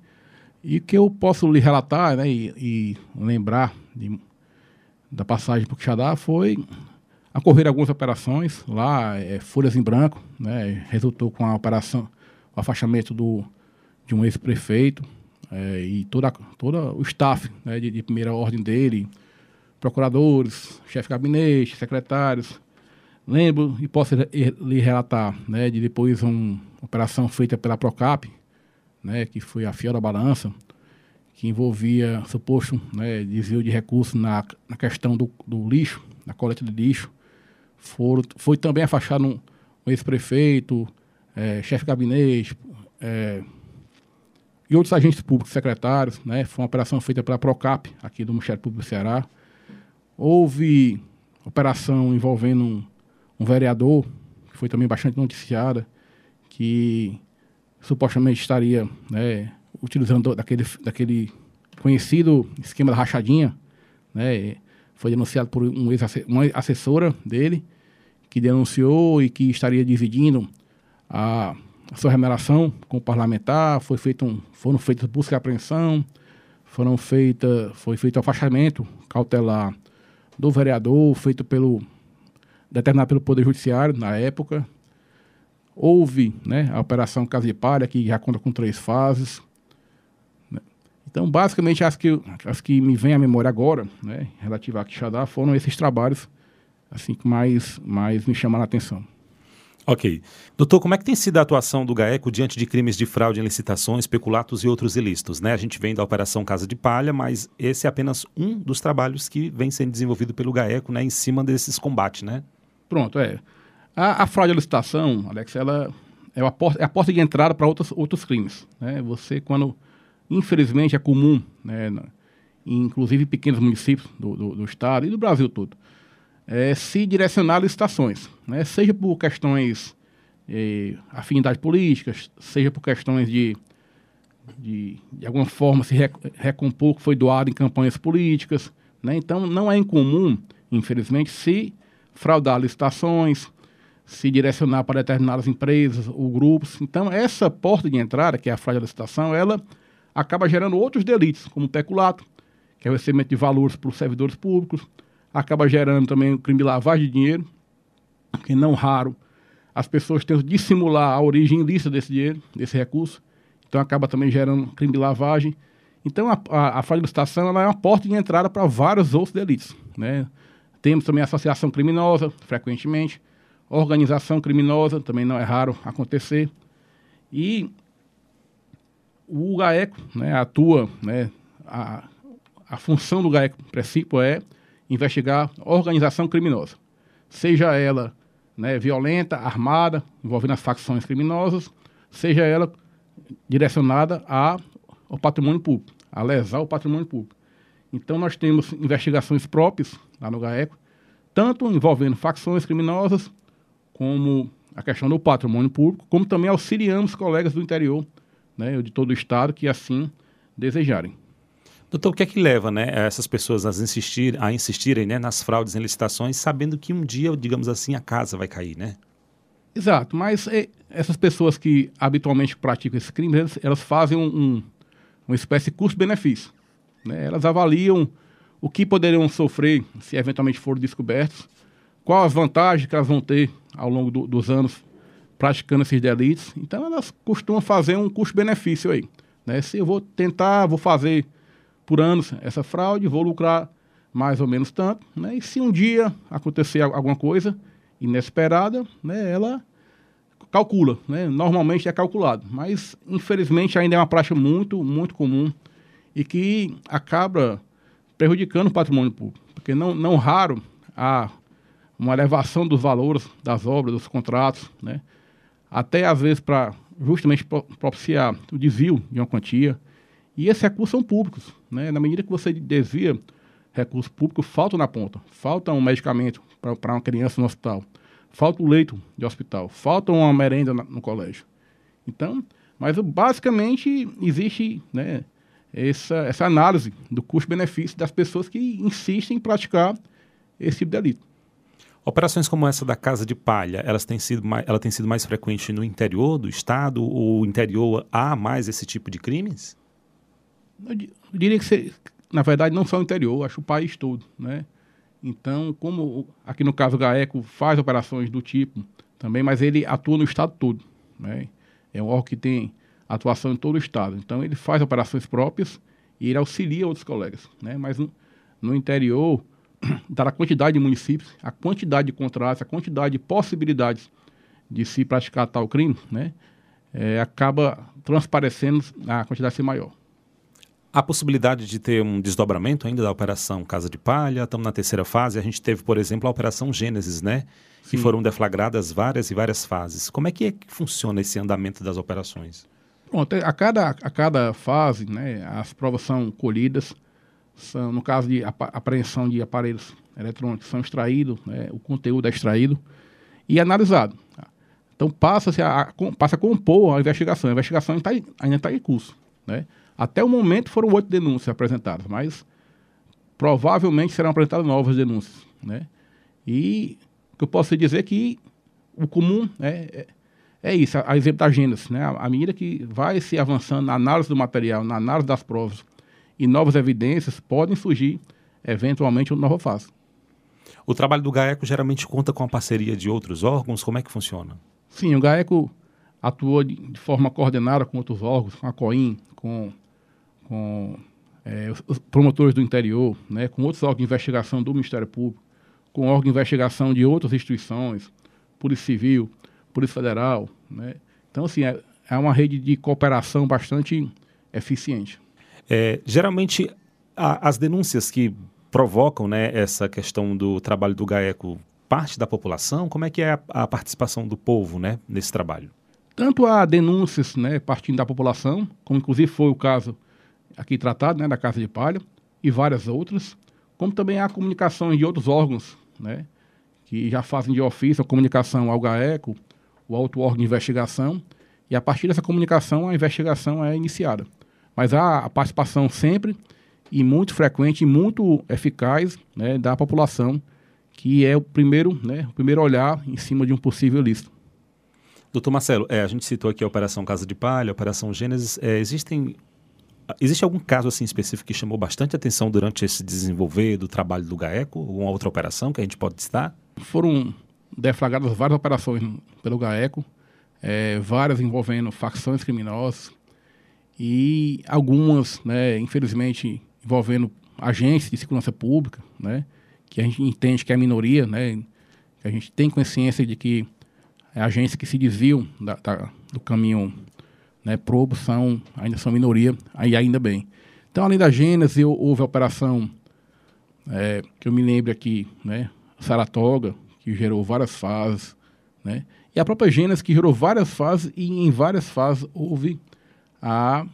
E que eu posso lhe relatar né, e, e lembrar de, da passagem por Quixadá foi Ocorreram algumas operações lá, é, folhas em branco, né, resultou com a operação, o afastamento do, de um ex-prefeito é, e toda, toda o staff né, de, de, primeira ordem dele, procuradores, chefe de gabinete, secretários. Lembro e posso lhe relatar né, de depois uma operação feita pela Procap, né, que foi a Fiel da Balança, que envolvia suposto né, desvio de recursos na, na questão do, do lixo, na coleta de lixo, foram, foi também afastado um, um ex-prefeito, é, chefe de gabinete é, e outros agentes públicos secretários. Né? Foi uma operação feita pela Procap, aqui do Ministério Público do Ceará. Houve operação envolvendo um, vereador, que foi também bastante noticiada, que supostamente estaria né, utilizando daquele, daquele conhecido esquema da rachadinha, né, foi denunciado por um ex uma assessora dele, que denunciou e que estaria dividindo a, a sua remuneração com o parlamentar. Foi feito um, foram feitas busca e apreensão, foram feita, foi feito afastamento cautelar do vereador, feito pelo determinado pelo Poder Judiciário na época. Houve né, a Operação Casa de Palha, que já conta com três fases. Então, basicamente, as que, as que me vêm à memória agora, né, relativa a Quixadá, foram esses trabalhos assim que mais, mais me chamaram a atenção. Ok. Doutor, como é que tem sido a atuação do GAECO diante de crimes de fraude em licitações, peculatos e outros ilícitos? Né? A gente vem da Operação Casa de Palha, mas esse é apenas um dos trabalhos que vem sendo desenvolvido pelo GAECO né, em cima desses combates, né? Pronto, é. A, a fraude à licitação, Alex, ela é a porta, é a porta de entrada para outros, outros crimes. Né? Você, quando infelizmente é comum, né, inclusive em pequenos municípios do, do, do, estado e do Brasil todo, é, se direcionar a licitações, né, seja por questões eh, afinidade políticas, seja por questões de de, de alguma forma se recompor que foi doado em campanhas políticas. Né? Então, não é incomum, infelizmente, se fraudar licitações, se direcionar para determinadas empresas ou grupos. Então, essa porta de entrada, que é a fraude da licitação, ela acaba gerando outros delitos, como o peculato, que é o recebimento de valores para os servidores públicos, acaba gerando também o crime de lavagem de dinheiro, que não raro as pessoas tentam dissimular a origem ilícita desse dinheiro, desse recurso, então acaba também gerando crime de lavagem. Então a, a, a fraude de licitação é uma porta de entrada para vários outros delitos. Né? Temos também associação criminosa, frequentemente, organização criminosa, também não é raro acontecer. E o GAECO né, atua, né, a, a função do GAECO, princípio, é investigar organização criminosa, seja ela né, violenta, armada, envolvendo as facções criminosas, seja ela direcionada a, ao patrimônio público, a lesar o patrimônio público. Então, nós temos investigações próprias lá no GAECO, tanto envolvendo facções criminosas, como a questão do patrimônio público, como também auxiliamos colegas do interior, né, de todo o estado, que assim desejarem. Doutor, o que é que leva né, essas pessoas a, insistir, a insistirem né, nas fraudes em licitações, sabendo que um dia, digamos assim, a casa vai cair, né? Exato, mas é, essas pessoas que habitualmente praticam esses crimes, elas, elas fazem um, um, uma espécie de custo-benefício. Né? Elas avaliam o que poderiam sofrer se eventualmente forem descobertos, quais as vantagens que elas vão ter ao longo do, dos anos praticando esses delitos. Então elas costumam fazer um custo-benefício aí. Né? Se eu vou tentar, vou fazer por anos essa fraude, vou lucrar mais ou menos tanto, né? E se um dia acontecer alguma coisa inesperada, né, ela calcula, né? Normalmente é calculado, mas infelizmente ainda é uma prática muito, muito comum e que acaba prejudicando o patrimônio público, porque não, não raro há uma elevação dos valores das obras, dos contratos, né? Até às vezes para justamente propiciar o desvio de uma quantia, e esses recursos são públicos. Né? Na medida que você desvia recurso público, falta na ponta. Falta um medicamento para uma criança no hospital. Falta o um leito de hospital. Falta uma merenda na, no colégio. Então, mas basicamente existe né, essa, essa análise do custo-benefício das pessoas que insistem em praticar esse tipo de delito. Operações como essa da Casa de Palha, elas têm sido mais, ela tem sido mais frequente no interior do estado? Ou interior há mais esse tipo de crimes? Eu diria que, na verdade, não só o interior, acho o país todo, né? Então, como aqui no caso o GAECO faz operações do tipo também, mas ele atua no estado todo, né? É um órgão que tem atuação em todo o estado. Então, ele faz operações próprias e ele auxilia outros colegas, né? Mas no, no interior, dada a quantidade de municípios, a quantidade de contratos, a quantidade de possibilidades de se praticar tal crime, né? É, acaba transparecendo a quantidade ser maior. Há possibilidade de ter um desdobramento ainda da Operação Casa de Palha? Estamos na terceira fase. A gente teve, por exemplo, a Operação Gênesis, né? Que foram deflagradas várias e várias fases. Como é que, é que funciona esse andamento das operações? Pronto, a cada, a cada fase, né, as provas são colhidas. São, no caso de apreensão de aparelhos eletrônicos, são extraídos, né, o conteúdo é extraído e analisado. Então passa-se a, a, passa a compor a investigação. A investigação tá, ainda está em curso. Né? Até o momento foram oito denúncias apresentadas, mas provavelmente serão apresentadas novas denúncias. Né? E o que eu posso dizer é que o comum é, é, isso, a, a exemplo da Gênesis. Né? À medida que vai se avançando na análise do material, na análise das provas e novas evidências, podem surgir eventualmente uma nova fase. O trabalho do GAECO geralmente conta com a parceria de outros órgãos? Como é que funciona? Sim, o GAECO atua de, de forma coordenada com outros órgãos, com a COIN, com com é, os promotores do interior, né, com outros órgãos de investigação do Ministério Público, com órgãos de investigação de outras instituições, Polícia Civil, Polícia Federal. Né? Então, assim, é, é uma rede de cooperação bastante eficiente. É, geralmente, a, as denúncias que provocam né, essa questão do trabalho do GAECO parte da população? Como é que é a, a participação do povo né, nesse trabalho? Tanto há denúncias né, partindo da população, como inclusive foi o caso aqui tratado, né, da Casa de Palha, e várias outras, como também há comunicações de outros órgãos, né, que já fazem de ofício a comunicação ao GAECO, o Alto Órgão de Investigação, e a partir dessa comunicação a investigação é iniciada. Mas há a participação sempre e muito frequente e muito eficaz né, da população, que é o primeiro, né, o primeiro olhar em cima de um possível ilícito. Doutor Marcelo, é, a gente citou aqui a Operação Casa de Palha, a Operação Gênesis. É, existem, existe algum caso assim específico que chamou bastante atenção durante esse desenvolver do trabalho do GAECO? Alguma outra operação que a gente pode citar? Foram deflagradas várias operações pelo GAECO, é, várias envolvendo facções criminosas e algumas, né, infelizmente, envolvendo agentes de segurança pública, né, que a gente entende que é a minoria, né, que a gente tem consciência de que agências que se desviam da, da, do caminho né, probo são, ainda são minoria, aí ainda bem. Então, além da Gênesis, houve a operação, é, que eu me lembro aqui, né, Saratoga, que gerou várias fases, né, e a própria Gênesis, que gerou várias fases, e em várias fases houve a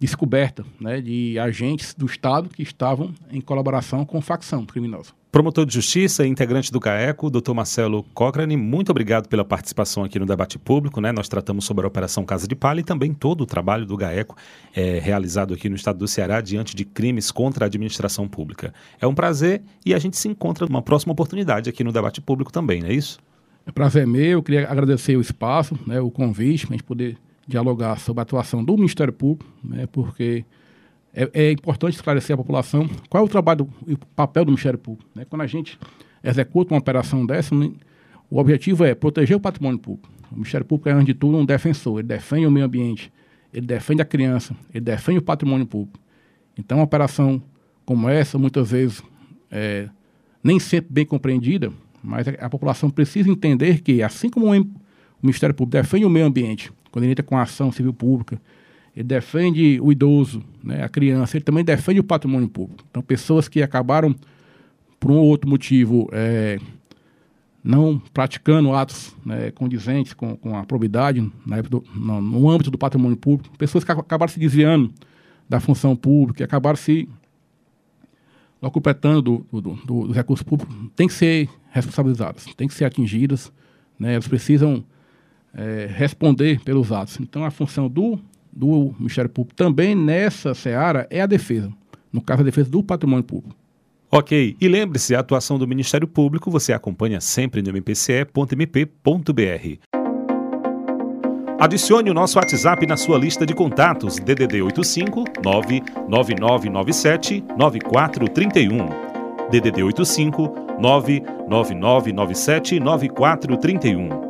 descoberta né, de agentes do Estado que estavam em colaboração com facção criminosa. Promotor de Justiça e integrante do CAECO, doutor Marcelo Cochrane, muito obrigado pela participação aqui no debate público. Né? Nós tratamos sobre a Operação Casa de Palha e também todo o trabalho do GAECO é, realizado aqui no estado do Ceará diante de crimes contra a administração pública. É um prazer e a gente se encontra numa próxima oportunidade aqui no debate público também, não é isso? É prazer meu, eu queria agradecer o espaço, né, o convite, para a gente poder dialogar sobre a atuação do Ministério Público, né, porque é, é, importante esclarecer à população qual é o trabalho e o papel do Ministério Público. Né? Quando a gente executa uma operação dessa, né, o objetivo é proteger o patrimônio público. O Ministério Público é, antes de tudo, um defensor. Ele defende o meio ambiente, ele defende a criança, ele defende o patrimônio público. Então, uma operação como essa, muitas vezes, é, nem sempre bem compreendida, mas a, população precisa entender que, assim como o Ministério Público defende o meio ambiente, quando ele entra com a ação civil pública, ele defende o idoso, né, a criança, ele também defende o patrimônio público. Então, pessoas que acabaram, por um ou outro motivo, é, não praticando atos né, condizentes com, com a probidade do, no, no, âmbito do patrimônio público, pessoas que acabaram se desviando da função pública, acabaram se ocupetando do, do, do, dos recursos públicos, têm que ser responsabilizadas, têm que ser atingidas, né, elas precisam é, responder pelos atos. Então, a função do do Ministério Público também nessa seara é a defesa. No caso, a defesa do patrimônio público. Ok, e lembre-se, a atuação do Ministério Público você acompanha sempre no mpce.mp.br. Adicione o nosso WhatsApp na sua lista de contatos DDD 85 99997 9431. DDD 85 99997 9431.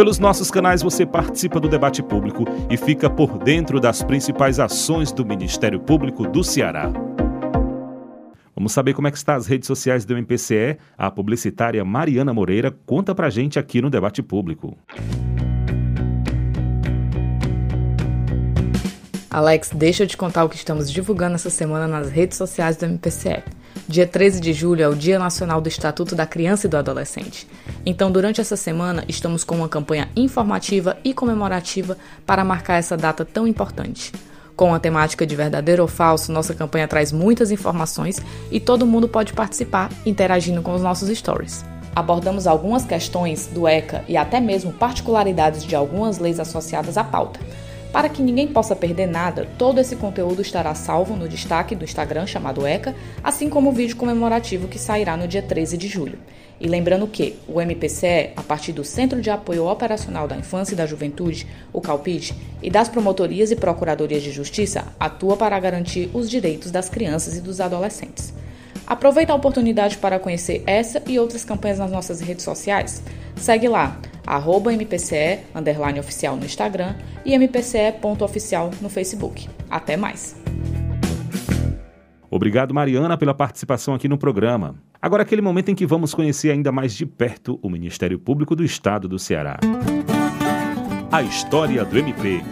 Pelos nossos canais você participa do debate público e fica por dentro das principais ações do Ministério Público do Ceará. Vamos saber como é que está as redes sociais do MPCE. A publicitária Mariana Moreira conta pra gente aqui no debate público. Alex, deixa eu te contar o que estamos divulgando essa semana nas redes sociais do MPCE. Dia 13 de julho é o Dia Nacional do Estatuto da Criança e do Adolescente. Então, durante essa semana, estamos com uma campanha informativa e comemorativa para marcar essa data tão importante. Com a temática de verdadeiro ou falso, nossa campanha traz muitas informações e todo mundo pode participar interagindo com os nossos stories. Abordamos algumas questões do ECA e até mesmo particularidades de algumas leis associadas à pauta. Para que ninguém possa perder nada, todo esse conteúdo estará salvo no destaque do Instagram chamado ECA, assim como o vídeo comemorativo que sairá no dia 13 de julho. E lembrando que o MPCE, a partir do Centro de Apoio Operacional da Infância e da Juventude, o CALPID, e das promotorias e procuradorias de justiça, atua para garantir os direitos das crianças e dos adolescentes. Aproveita a oportunidade para conhecer essa e outras campanhas nas nossas redes sociais. Segue lá, arroba MPCE, oficial no Instagram e mpce.oficial no Facebook. Até mais! Obrigado, Mariana, pela participação aqui no programa. Agora, aquele momento em que vamos conhecer ainda mais de perto o Ministério Público do Estado do Ceará. a história do MP.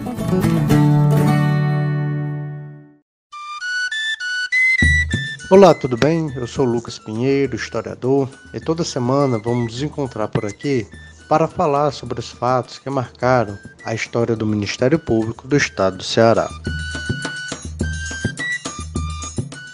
Olá, tudo bem? Eu sou Lucas Pinheiro, historiador, e toda semana vamos nos encontrar por aqui para falar sobre os fatos que marcaram a história do Ministério Público do Estado do Ceará.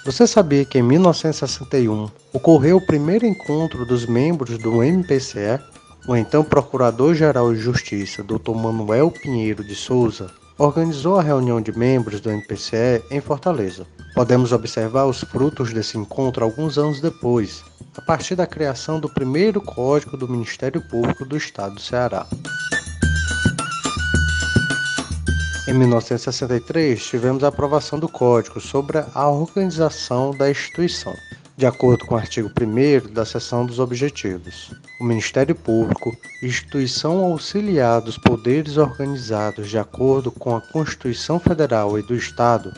Você sabia que em 1961 ocorreu o primeiro encontro dos membros do MPCE? O então Procurador-Geral de Justiça, Dr. Manuel Pinheiro de Souza, organizou a reunião de membros do MPCE em Fortaleza. Podemos observar os frutos desse encontro alguns anos depois, a partir da criação do primeiro Código do Ministério Público do Estado do Ceará. Em 1963, tivemos a aprovação do Código sobre a organização da instituição. De acordo com o artigo 1 da seção dos Objetivos, o Ministério Público, instituição auxiliar dos poderes organizados de acordo com a Constituição Federal e do Estado,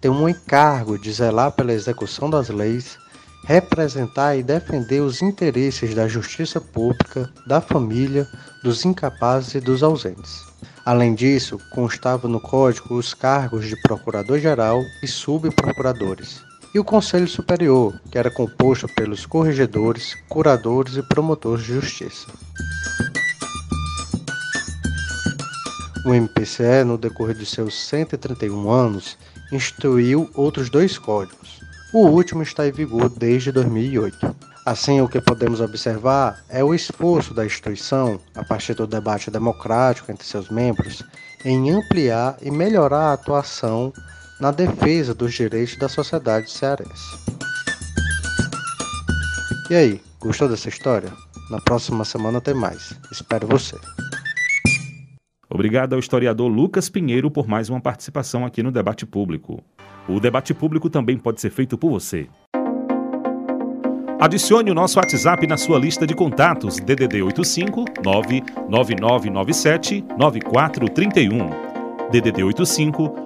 tem um encargo de zelar pela execução das leis, representar e defender os interesses da justiça pública, da família, dos incapazes e dos ausentes. Além disso, constava no Código os cargos de Procurador-Geral e Subprocuradores, e o Conselho Superior, que era composto pelos corregedores, curadores e promotores de justiça. O MPCE, no decorrer de seus 131 anos, instituiu outros dois códigos. O último está em vigor desde 2008. Assim, o que podemos observar é o esforço da instituição, a partir do debate democrático entre seus membros, em ampliar e melhorar a atuação na defesa dos direitos da sociedade cearense. E aí, gostou dessa história? Na próxima semana tem mais. Espero você. Obrigado ao historiador Lucas Pinheiro por mais uma participação aqui no Debate Público. O debate público também pode ser feito por você. Adicione o nosso WhatsApp na sua lista de contatos DDD 85 99997 9431. DDD 85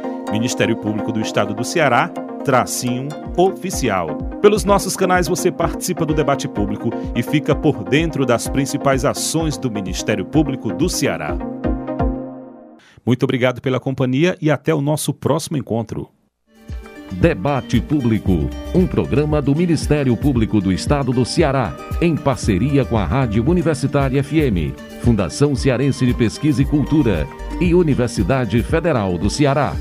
Ministério Público do Estado do Ceará, tracinho oficial. Pelos nossos canais você participa do debate público e fica por dentro das principais ações do Ministério Público do Ceará. Muito obrigado pela companhia e até o nosso próximo encontro. Debate Público, um programa do Ministério Público do Estado do Ceará, em parceria com a Rádio Universitária FM, Fundação Cearense de Pesquisa e Cultura e Universidade Federal do Ceará.